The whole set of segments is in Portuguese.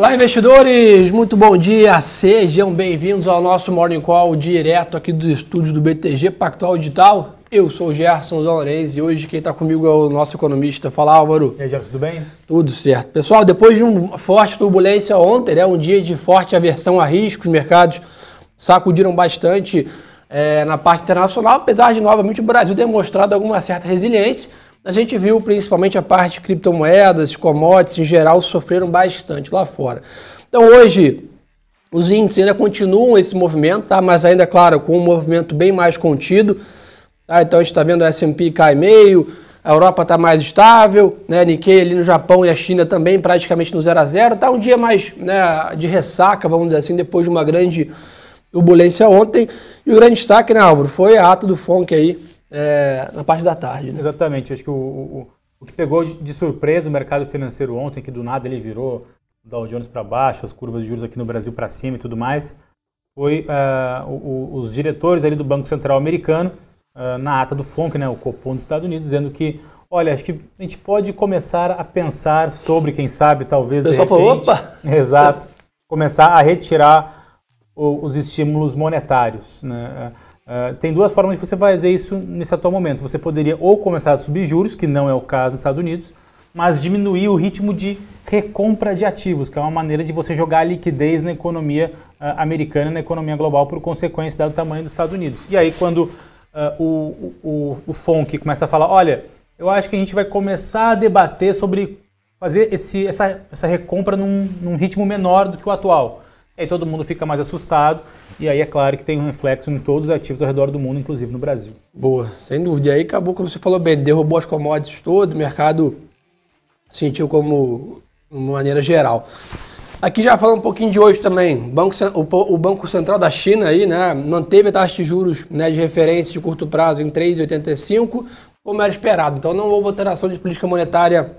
Olá, investidores! Muito bom dia! Sejam bem-vindos ao nosso Morning Call direto aqui dos estúdios do BTG Pactual Digital. Eu sou o Gerson Zanorense e hoje quem está comigo é o nosso economista. Fala, Álvaro. E aí, Gerson, tudo bem? Tudo certo. Pessoal, depois de uma forte turbulência ontem, né, um dia de forte aversão a risco, os mercados sacudiram bastante é, na parte internacional, apesar de novamente o Brasil ter mostrado alguma certa resiliência. A gente viu principalmente a parte de criptomoedas, commodities em geral sofreram bastante lá fora. Então hoje os índices ainda continuam esse movimento, tá? mas ainda, claro, com um movimento bem mais contido. Tá? Então a gente está vendo o S&P cai meio, a Europa está mais estável, né? Nikkei ali no Japão e a China também praticamente no 0 a 0 Tá um dia mais né, de ressaca, vamos dizer assim, depois de uma grande turbulência ontem. E o grande destaque, né, Álvaro, foi a ata do FONC aí é, na parte da tarde. Né? Exatamente. Acho que o, o, o que pegou de surpresa o mercado financeiro ontem, que do nada ele virou Dow Jones para baixo, as curvas de juros aqui no Brasil para cima e tudo mais, foi uh, o, os diretores ali do Banco Central americano uh, na ata do FONC, né, o Copom dos Estados Unidos, dizendo que Olha, acho que a gente pode começar a pensar sobre, quem sabe, talvez. O pessoal de repente, falou, opa! Exato. Começar a retirar os estímulos monetários. Né? Uh, tem duas formas de você fazer isso nesse atual momento. Você poderia ou começar a subir juros, que não é o caso nos Estados Unidos, mas diminuir o ritmo de recompra de ativos, que é uma maneira de você jogar liquidez na economia uh, americana na economia global por consequência dado o tamanho dos Estados Unidos. E aí quando uh, o, o, o FONC começa a falar, olha, eu acho que a gente vai começar a debater sobre fazer esse, essa, essa recompra num, num ritmo menor do que o atual aí todo mundo fica mais assustado, e aí é claro que tem um reflexo em todos os ativos ao redor do mundo, inclusive no Brasil. Boa, sem dúvida. E aí acabou, como você falou bem, derrubou as commodities todo, o mercado sentiu como de maneira geral. Aqui já falando um pouquinho de hoje também, Banco, o, Banco Central da China aí, né, manteve a taxa de juros né, de referência de curto prazo em 3,85, como era esperado. Então não houve alteração de política monetária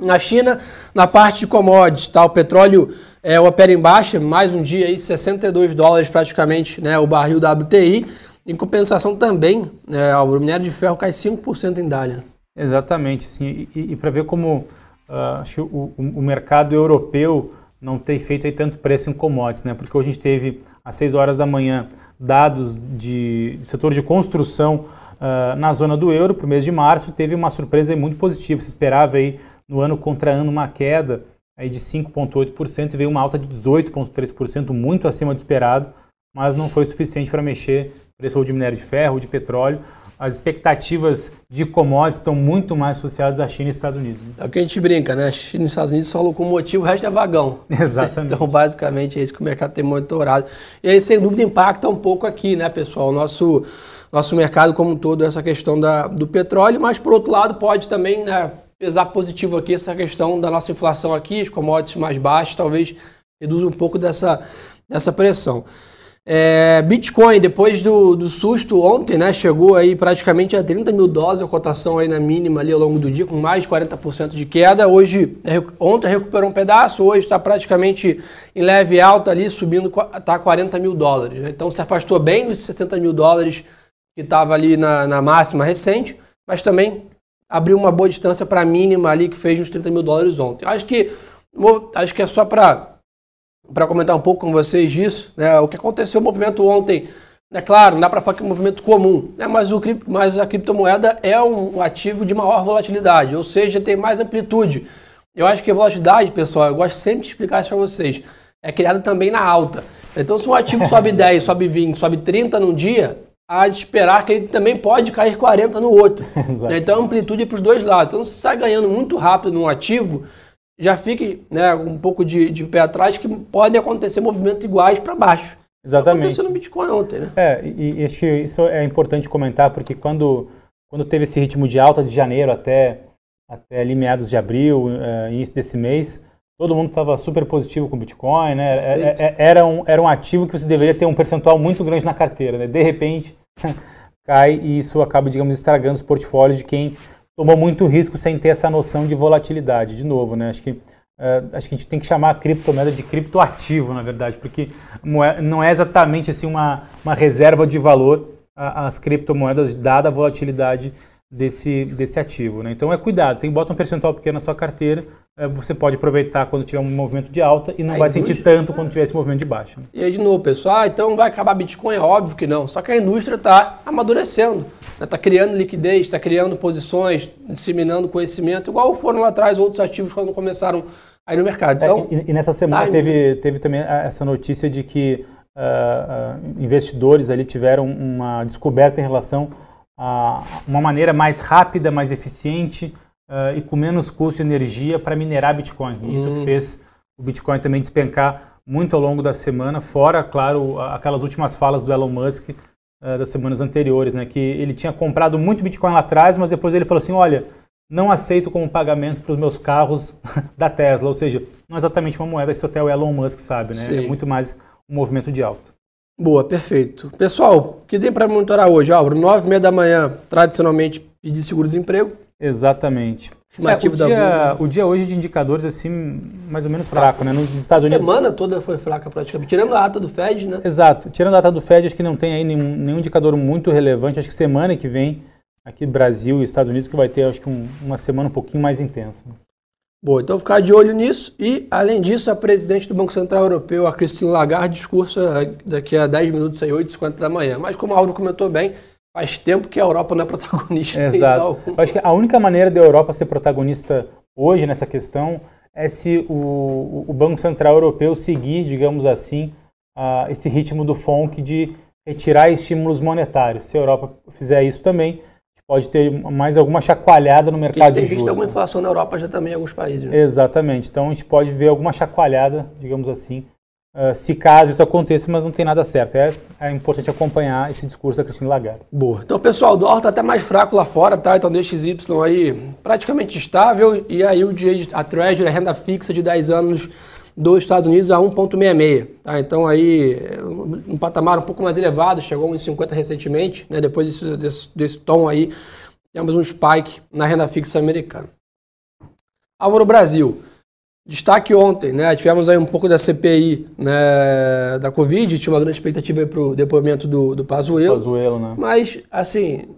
na China. Na parte de commodities, tá, o petróleo é, opera em baixa, mais um dia aí, 62 dólares praticamente, né, o barril WTI. Em compensação também, né, o minério de ferro cai 5% em Dália. Exatamente, sim. E, e para ver como uh, o, o, mercado europeu não tem feito aí tanto preço em commodities, né? Porque hoje a gente teve às 6 horas da manhã dados de, de setor de construção uh, na zona do euro para o mês de março, teve uma surpresa muito positiva. Se esperava aí no ano contra ano uma queda aí de 5,8% e veio uma alta de 18,3%, muito acima do esperado, mas não foi suficiente para mexer preço de minério de ferro, de petróleo. As expectativas de commodities estão muito mais associadas à China e Estados Unidos. É o que a gente brinca, né? China e Estados Unidos são locomotivo, o resto é vagão. Exatamente. Então, basicamente, é isso que o mercado tem monitorado. E aí, sem dúvida, impacta um pouco aqui, né, pessoal? O nosso, nosso mercado como um todo, essa questão da, do petróleo, mas, por outro lado, pode também né, pesar positivo aqui essa questão da nossa inflação aqui, as commodities mais baixas, talvez reduza um pouco dessa, dessa pressão. É, Bitcoin, depois do, do susto ontem, né, chegou aí praticamente a 30 mil dólares, a cotação aí na mínima ali ao longo do dia, com mais de 40% de queda. Hoje, ontem recuperou um pedaço, hoje está praticamente em leve alta ali, subindo, está 40 mil dólares. Né? Então se afastou bem dos 60 mil dólares que estava ali na, na máxima recente, mas também abriu uma boa distância para a mínima ali que fez uns 30 mil dólares ontem. Acho que, acho que é só para para comentar um pouco com vocês disso, né, o que aconteceu o movimento ontem. É claro, não dá para falar que é um movimento comum, né, mas, o, mas a criptomoeda é um ativo de maior volatilidade, ou seja, tem mais amplitude. Eu acho que a volatilidade, pessoal, eu gosto sempre de explicar isso para vocês, é criada também na alta. Então, se um ativo sobe 10, sobe 20, sobe 30 num dia, a de esperar que ele também pode cair 40 no outro. Né? Então a amplitude é para os dois lados. Então se você está ganhando muito rápido num ativo, já fique né, um pouco de, de pé atrás que podem acontecer movimentos iguais para baixo. Exatamente. Aconteceu no Bitcoin ontem, né? É, e, e acho que isso é importante comentar, porque quando, quando teve esse ritmo de alta de janeiro até, até ali meados de abril, uh, início desse mês, todo mundo estava super positivo com o Bitcoin, né? É, é, é, era, um, era um ativo que você deveria ter um percentual muito grande na carteira, né? De repente, cai e isso acaba, digamos, estragando os portfólios de quem tomou muito risco sem ter essa noção de volatilidade. De novo, né? Acho que, uh, acho que a gente tem que chamar a criptomoeda de criptoativo, na verdade, porque não é exatamente assim uma, uma reserva de valor as criptomoedas, dada a volatilidade desse, desse ativo. Né? Então é cuidado, tem bota um percentual pequeno na sua carteira, é, você pode aproveitar quando tiver um movimento de alta e não vai sentir tanto quando tiver esse movimento de baixa. Né? E aí de novo, pessoal, ah, então vai acabar Bitcoin? É óbvio que não. Só que a indústria está amadurecendo, está né? criando liquidez, está criando posições, disseminando conhecimento, igual foram lá atrás outros ativos quando começaram aí no mercado. É, então, é, e, e, nessa semana tá teve, teve também essa notícia de que uh, uh, investidores ali tiveram uma descoberta em relação a uma maneira mais rápida, mais eficiente uh, e com menos custo de energia para minerar Bitcoin. Isso hum. fez o Bitcoin também despencar muito ao longo da semana, fora, claro, aquelas últimas falas do Elon Musk uh, das semanas anteriores, né, que ele tinha comprado muito Bitcoin lá atrás, mas depois ele falou assim, olha, não aceito como pagamento para os meus carros da Tesla, ou seja, não é exatamente uma moeda, isso até o Elon Musk sabe, né? Sim. É muito mais um movimento de alta. Boa, perfeito. Pessoal, o que tem para monitorar hoje? Álvaro, nove e meia da manhã, tradicionalmente, pedir seguro-desemprego. Exatamente. É, o, dia, o dia hoje de indicadores, assim, mais ou menos fraco, fraco né? Nos Estados a Unidos. A semana toda foi fraca praticamente, tirando a ata do Fed, né? Exato. Tirando a ata do Fed, acho que não tem aí nenhum, nenhum indicador muito relevante. Acho que semana que vem, aqui Brasil e Estados Unidos, que vai ter, acho que um, uma semana um pouquinho mais intensa. Boa, então ficar de olho nisso. E, além disso, a presidente do Banco Central Europeu, a Christine Lagarde, discursa daqui a 10 minutos, às 8h50 da manhã. Mas, como a Álvaro comentou bem, faz tempo que a Europa não é protagonista. Exato. Acho que a única maneira da Europa ser protagonista hoje nessa questão é se o, o Banco Central Europeu seguir, digamos assim, uh, esse ritmo do FONC de retirar estímulos monetários. Se a Europa fizer isso também, pode ter mais alguma chacoalhada no mercado de juros. Tem visto alguma inflação na Europa já também em alguns países. Né? Exatamente. Então a gente pode ver alguma chacoalhada, digamos assim, uh, se caso isso aconteça, mas não tem nada certo. É, é importante acompanhar esse discurso da Cristina Lagarde. Boa. Então, pessoal, o dólar está até mais fraco lá fora, tá? Então, DXY aí praticamente estável. E aí, o dia a Treasury, a renda fixa de 10 anos dos Estados Unidos a 1,66. Tá? Então, aí, um patamar um pouco mais elevado, chegou a 1,50 recentemente. Né? Depois desse, desse, desse tom aí, temos um spike na renda fixa americana. Álvaro Brasil. Destaque ontem, né? Tivemos aí um pouco da CPI né, da Covid, tinha uma grande expectativa para o depoimento do, do Pazuello. Pazuello, né? Mas, assim,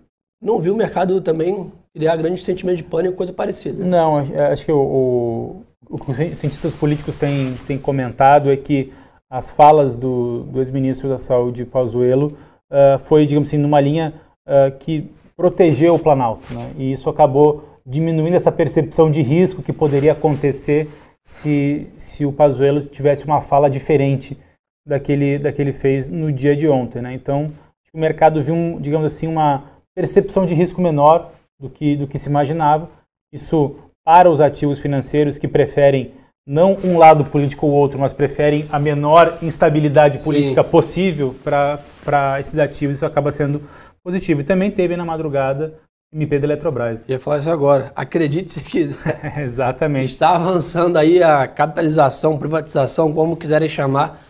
não viu o mercado também criar grande sentimento de pânico, coisa parecida. Não, acho que o, o, o que os cientistas políticos têm, têm comentado é que as falas do, do ex-ministro da Saúde, Pazuello, uh, foi, digamos assim, numa linha uh, que protegeu o Planalto, né? E isso acabou diminuindo essa percepção de risco que poderia acontecer se, se o Pazuello tivesse uma fala diferente daquele daquele fez no dia de ontem, né? Então, o mercado viu, um, digamos assim, uma percepção de risco menor do que do que se imaginava. Isso para os ativos financeiros que preferem não um lado político ou outro, mas preferem a menor instabilidade política Sim. possível para esses ativos, isso acaba sendo positivo. E também teve na madrugada MP da Eletrobras. Ia falar isso agora. Acredite se quiser. Exatamente. Está avançando aí a capitalização, privatização, como quiserem chamar,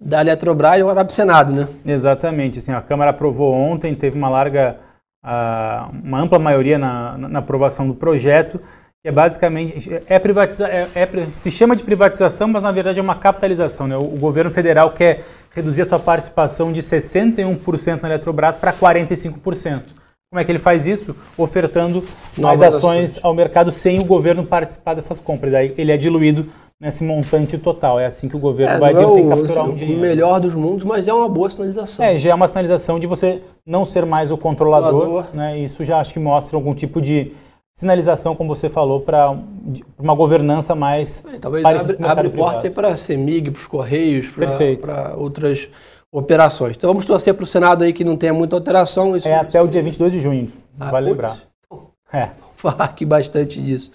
da Eletrobras e agora para o Senado, né? Exatamente. Assim, a Câmara aprovou ontem, teve uma larga, uh, uma ampla maioria na, na aprovação do projeto, que é basicamente, é privatiza, é, é, se chama de privatização, mas na verdade é uma capitalização. Né? O, o governo federal quer reduzir a sua participação de 61% na Eletrobras para 45%. Como é que ele faz isso? Ofertando mais ações, ações ao mercado sem o governo participar dessas compras. Daí ele é diluído nesse montante total. É assim que o governo é, vai não é o, capturar um dinheiro. melhor dos mundos, mas é uma boa sinalização. É, já é uma sinalização de você não ser mais o controlador. Né? Isso já acho que mostra algum tipo de sinalização, como você falou, para uma governança mais. É, talvez abre, abre portas para a CEMIG, para os Correios, para outras operações. Então vamos torcer para o Senado aí que não tenha muita alteração. Isso, é até o dia 22 de junho, ah, vale lembrar. É. Vamos falar aqui bastante disso.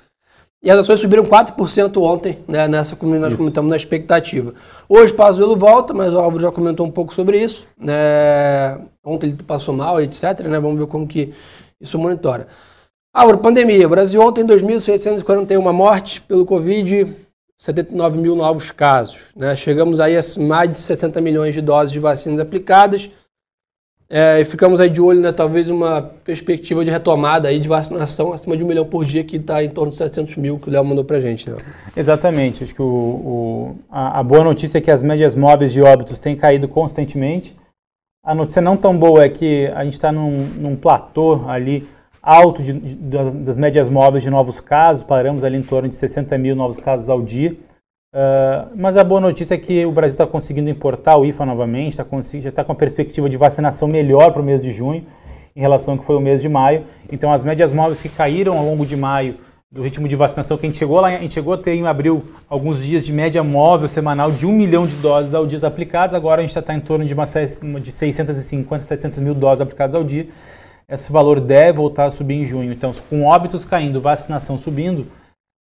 E as ações subiram 4% ontem, né, nessa como nós isso. comentamos na expectativa. Hoje Pazuello volta, mas o Álvaro já comentou um pouco sobre isso. Né? Ontem ele passou mal, etc. Né? Vamos ver como que isso monitora. Álvaro, pandemia. Brasil ontem 2.641 mortes pelo Covid, 79 mil novos casos. Né? Chegamos aí a mais de 60 milhões de doses de vacinas aplicadas. É, e ficamos aí de olho, né, talvez uma perspectiva de retomada aí de vacinação acima de um milhão por dia, que está em torno de 700 mil, que o Léo mandou para gente. Né? Exatamente. Acho que o, o a, a, boa notícia é que as médias móveis de óbitos têm caído constantemente. A notícia não tão boa é que a gente está num, num platô ali alto de, de, das médias móveis de novos casos, paramos ali em torno de 60 mil novos casos ao dia. Uh, mas a boa notícia é que o Brasil está conseguindo importar o IFA novamente, tá já está com a perspectiva de vacinação melhor para o mês de junho em relação ao que foi o mês de maio. Então as médias móveis que caíram ao longo de maio do ritmo de vacinação que a gente chegou lá, a gente chegou a ter em abril alguns dias de média móvel semanal de um milhão de doses ao dia aplicadas, agora a gente está em torno de, uma, de 650, 700 mil doses aplicadas ao dia. Esse valor deve voltar a subir em junho. Então, com óbitos caindo, vacinação subindo,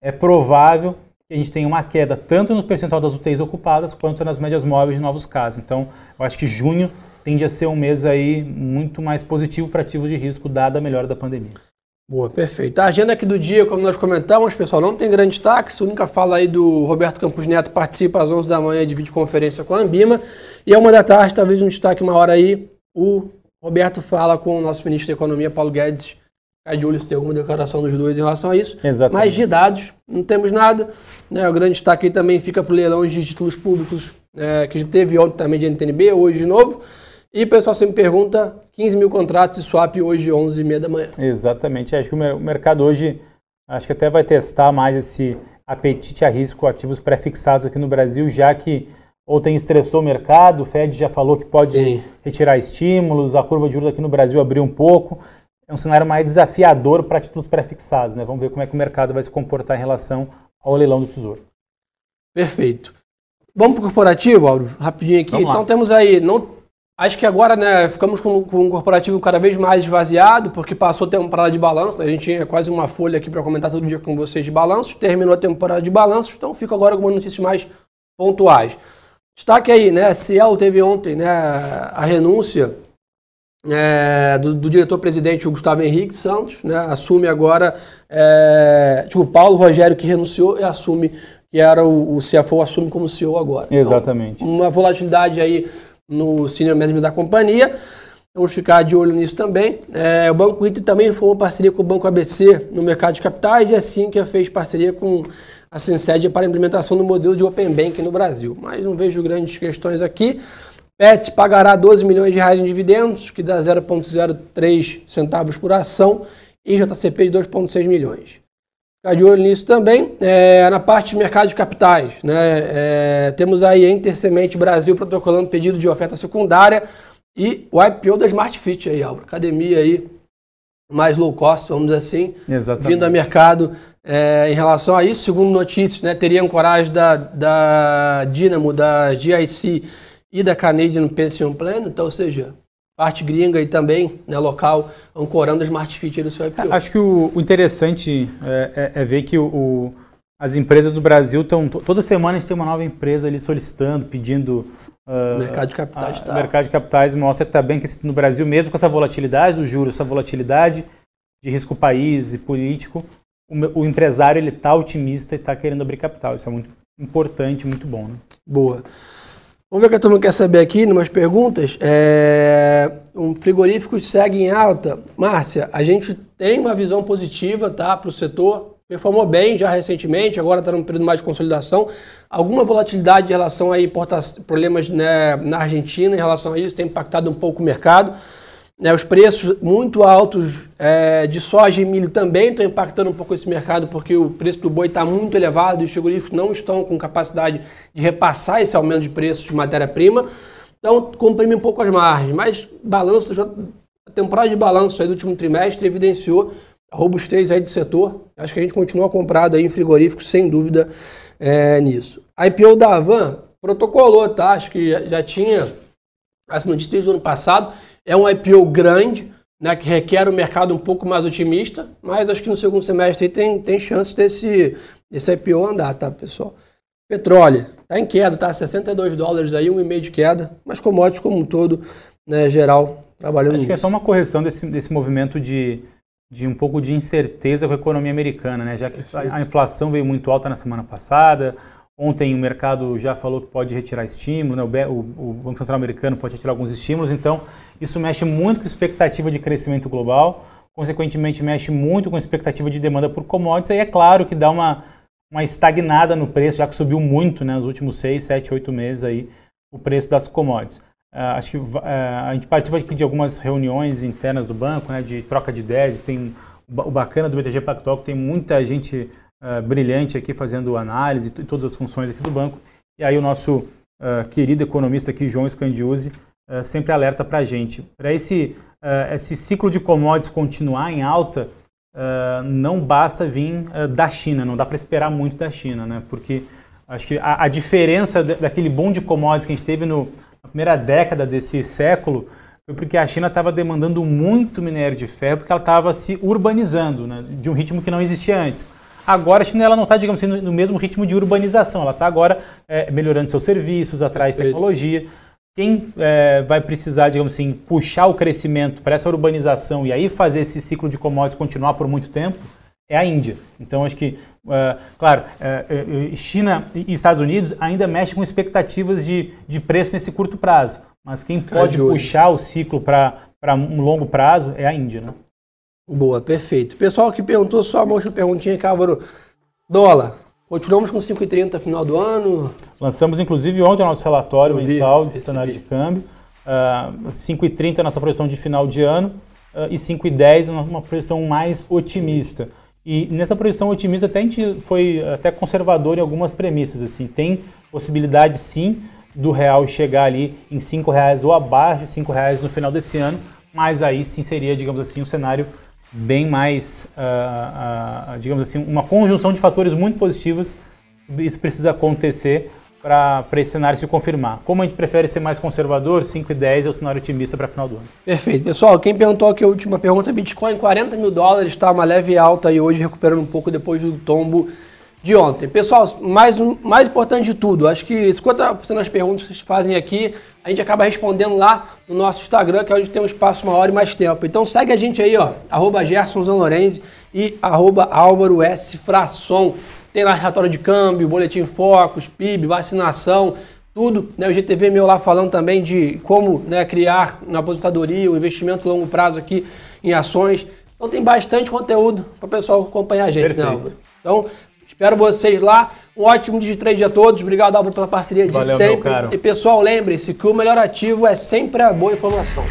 é provável que a gente tenha uma queda tanto no percentual das UTIs ocupadas quanto nas médias móveis de novos casos. Então, eu acho que junho tende a ser um mês aí muito mais positivo para ativos de risco, dada a melhora da pandemia. Boa, perfeito. A agenda aqui do dia, como nós comentamos, pessoal, não tem grande destaque. A única fala aí do Roberto Campos Neto participa às 11 da manhã de videoconferência com a Ambima. E a uma da tarde, talvez um destaque maior aí, o Roberto fala com o nosso ministro da Economia, Paulo Guedes. A de olho se tem alguma declaração dos dois em relação a isso. Exatamente. Mas de dados, não temos nada. Né? O grande destaque aí também fica para o leilão de títulos públicos, é, que teve ontem também de NTNB, hoje de novo. E o pessoal sempre pergunta, 15 mil contratos de swap hoje, 11h30 da manhã. Exatamente. Acho que o mercado hoje, acho que até vai testar mais esse apetite a risco ativos pré-fixados aqui no Brasil, já que ontem estressou o mercado, o Fed já falou que pode Sim. retirar estímulos, a curva de juros aqui no Brasil abriu um pouco. É um cenário mais desafiador para títulos pré-fixados. Né? Vamos ver como é que o mercado vai se comportar em relação ao leilão do Tesouro. Perfeito. Vamos para o corporativo, Auro, rapidinho aqui. Então temos aí, não Acho que agora, né, ficamos com, com um corporativo cada vez mais esvaziado, porque passou a temporada de balanço. Né? A gente tinha quase uma folha aqui para comentar todo dia com vocês de balanço. Terminou a temporada de balanço, então fica agora com notícias mais pontuais. Destaque aí, né? Ciel teve ontem né, a renúncia é, do, do diretor-presidente Gustavo Henrique Santos, né? Assume agora, é, tipo, Paulo Rogério que renunciou e assume que era o, o CFO, assume como CEO agora. Exatamente. Então, uma volatilidade aí no senior management da companhia. Vamos ficar de olho nisso também. É, o Banco Inter também foi uma parceria com o Banco ABC no mercado de capitais e assim que fez parceria com a Sinced para a implementação do modelo de Open Bank no Brasil. Mas não vejo grandes questões aqui. PET pagará 12 milhões de reais em dividendos, que dá 0,03 centavos por ação, e JCP de 2,6 milhões. Ficar de olho nisso também. É, na parte de mercado de capitais, né, é, temos aí a Intersemente Brasil protocolando pedido de oferta secundária e o IPO da Smart Fit aí, Álvaro. Academia aí mais low cost, vamos dizer assim, Exatamente. vindo a mercado é, em relação a isso. Segundo notícias, né, teria coragem da, da Dynamo, da GIC e da Canadian Pension Plan, então, ou seja, parte gringa e também né, local ancorando as Smart Fit do seu IPO. Acho que o, o interessante é, é, é, ver que o, o, as empresas do Brasil estão. Toda semana a gente tem uma nova empresa ali solicitando, pedindo. Uh, mercado de capitais. Uh, tá. mercado de capitais mostra que está bem que no Brasil, mesmo com essa volatilidade do juros, essa volatilidade de risco país e político, o, o empresário ele está otimista e está querendo abrir capital. Isso é muito importante, muito bom. Né? Boa. Vamos ver o que a turma quer saber aqui, umas perguntas. É, um frigorífico segue em alta. Márcia, a gente tem uma visão positiva tá, para o setor. Performou bem já recentemente, agora está num período mais de consolidação. Alguma volatilidade em relação a problemas né, na Argentina em relação a isso tem impactado um pouco o mercado. Né, os preços muito altos é, de soja e milho também estão impactando um pouco esse mercado, porque o preço do boi está muito elevado e os frigoríficos não estão com capacidade de repassar esse aumento de preços de matéria-prima. Então, comprime um pouco as margens. Mas balanço, a temporada de balanço aí do último trimestre evidenciou a robustez aí do setor. Acho que a gente continua comprado aí em frigoríficos, sem dúvida é, nisso. A IPO da Avan protocolou, tá? Acho que já, já tinha essa notícia desde o ano passado é um IPO grande, né, que requer um mercado um pouco mais otimista, mas acho que no segundo semestre tem, tem chance desse, desse IPO andar, tá, pessoal? Petróleo, está em queda, tá? 62 dólares aí, um e meio de queda, mas commodities como um todo, né, geral, trabalhando Acho que é só uma correção desse, desse movimento de, de um pouco de incerteza com a economia americana, né? Já que a, a inflação veio muito alta na semana passada, Ontem o mercado já falou que pode retirar estímulo, né? o, Banco Central americano pode retirar alguns estímulos, então isso mexe muito com a expectativa de crescimento global, consequentemente mexe muito com a expectativa de demanda por commodities, e é claro que dá uma, uma estagnada no preço, já que subiu muito né, nos últimos 6, 7, 8 meses aí, o preço das commodities. Uh, acho que uh, a gente participa aqui de algumas reuniões internas do banco, né, de troca de ideias. Tem o bacana do BTG Pactual que tem muita gente uh, brilhante aqui fazendo análise e todas as funções aqui do banco. E aí o nosso querido economista aqui, João Scandiuzzi, sempre alerta para a gente. Para esse, esse ciclo de commodities continuar em alta, não basta vir da China, não dá para esperar muito da China, né? porque acho que a, a diferença daquele boom de commodities que a gente teve no na primeira década desse século foi porque a China estava demandando muito minério de ferro porque ela estava se urbanizando né, de um ritmo que não existia antes. Agora a China ela não está, digamos assim, no mesmo ritmo de urbanização. Ela está agora é, melhorando seus serviços, atrás tecnologia. Quem é, vai precisar, digamos assim, puxar o crescimento para essa urbanização e aí fazer esse ciclo de commodities continuar por muito tempo é a Índia. Então, acho que, uh, claro, uh, China e Estados Unidos ainda mexem com expectativas de, de preço nesse curto prazo. Mas quem pode puxar o ciclo para um longo prazo é a Índia, né? Boa, perfeito. Pessoal que perguntou só uma última perguntinha, Cávaro. Dólar, continuamos com 5,30 final do ano? Lançamos, inclusive, ontem o nosso relatório mensal de cenário de câmbio. Uh, 5,30 nossa projeção de final de ano uh, e 5,10 uma projeção mais otimista. E nessa projeção otimista até a gente foi até conservador em algumas premissas. Assim, tem possibilidade sim do real chegar ali em cinco reais ou abaixo de cinco reais no final desse ano, mas aí sim seria, digamos assim, um cenário bem mais, uh, uh, digamos assim, uma conjunção de fatores muito positivos. Isso precisa acontecer para esse cenário se confirmar. Como a gente prefere ser mais conservador, 5 e 10 é o cenário otimista para final do ano. Perfeito. Pessoal, quem perguntou aqui a última pergunta, Bitcoin 40 mil dólares, está uma leve alta e hoje recuperando um pouco depois do tombo de ontem. Pessoal, mais, mais importante de tudo, acho que 50% das perguntas que vocês fazem aqui, a gente acaba respondendo lá no nosso Instagram, que é onde tem um espaço maior e mais tempo. Então segue a gente aí, ó, arroba Gerson Zanlorenzi e arroba Álvaro S. Frasson. Tem lá relatório de câmbio, boletim focos, PIB, vacinação, tudo. Né? O GTV meu lá falando também de como né, criar na aposentadoria um investimento a longo prazo aqui em ações. Então tem bastante conteúdo para o pessoal acompanhar a gente, né, Então, espero vocês lá. Um ótimo dia de trade a todos. Obrigado, Álvaro, pela parceria de Valeu, sempre. E pessoal, lembre-se que o melhor ativo é sempre a boa informação.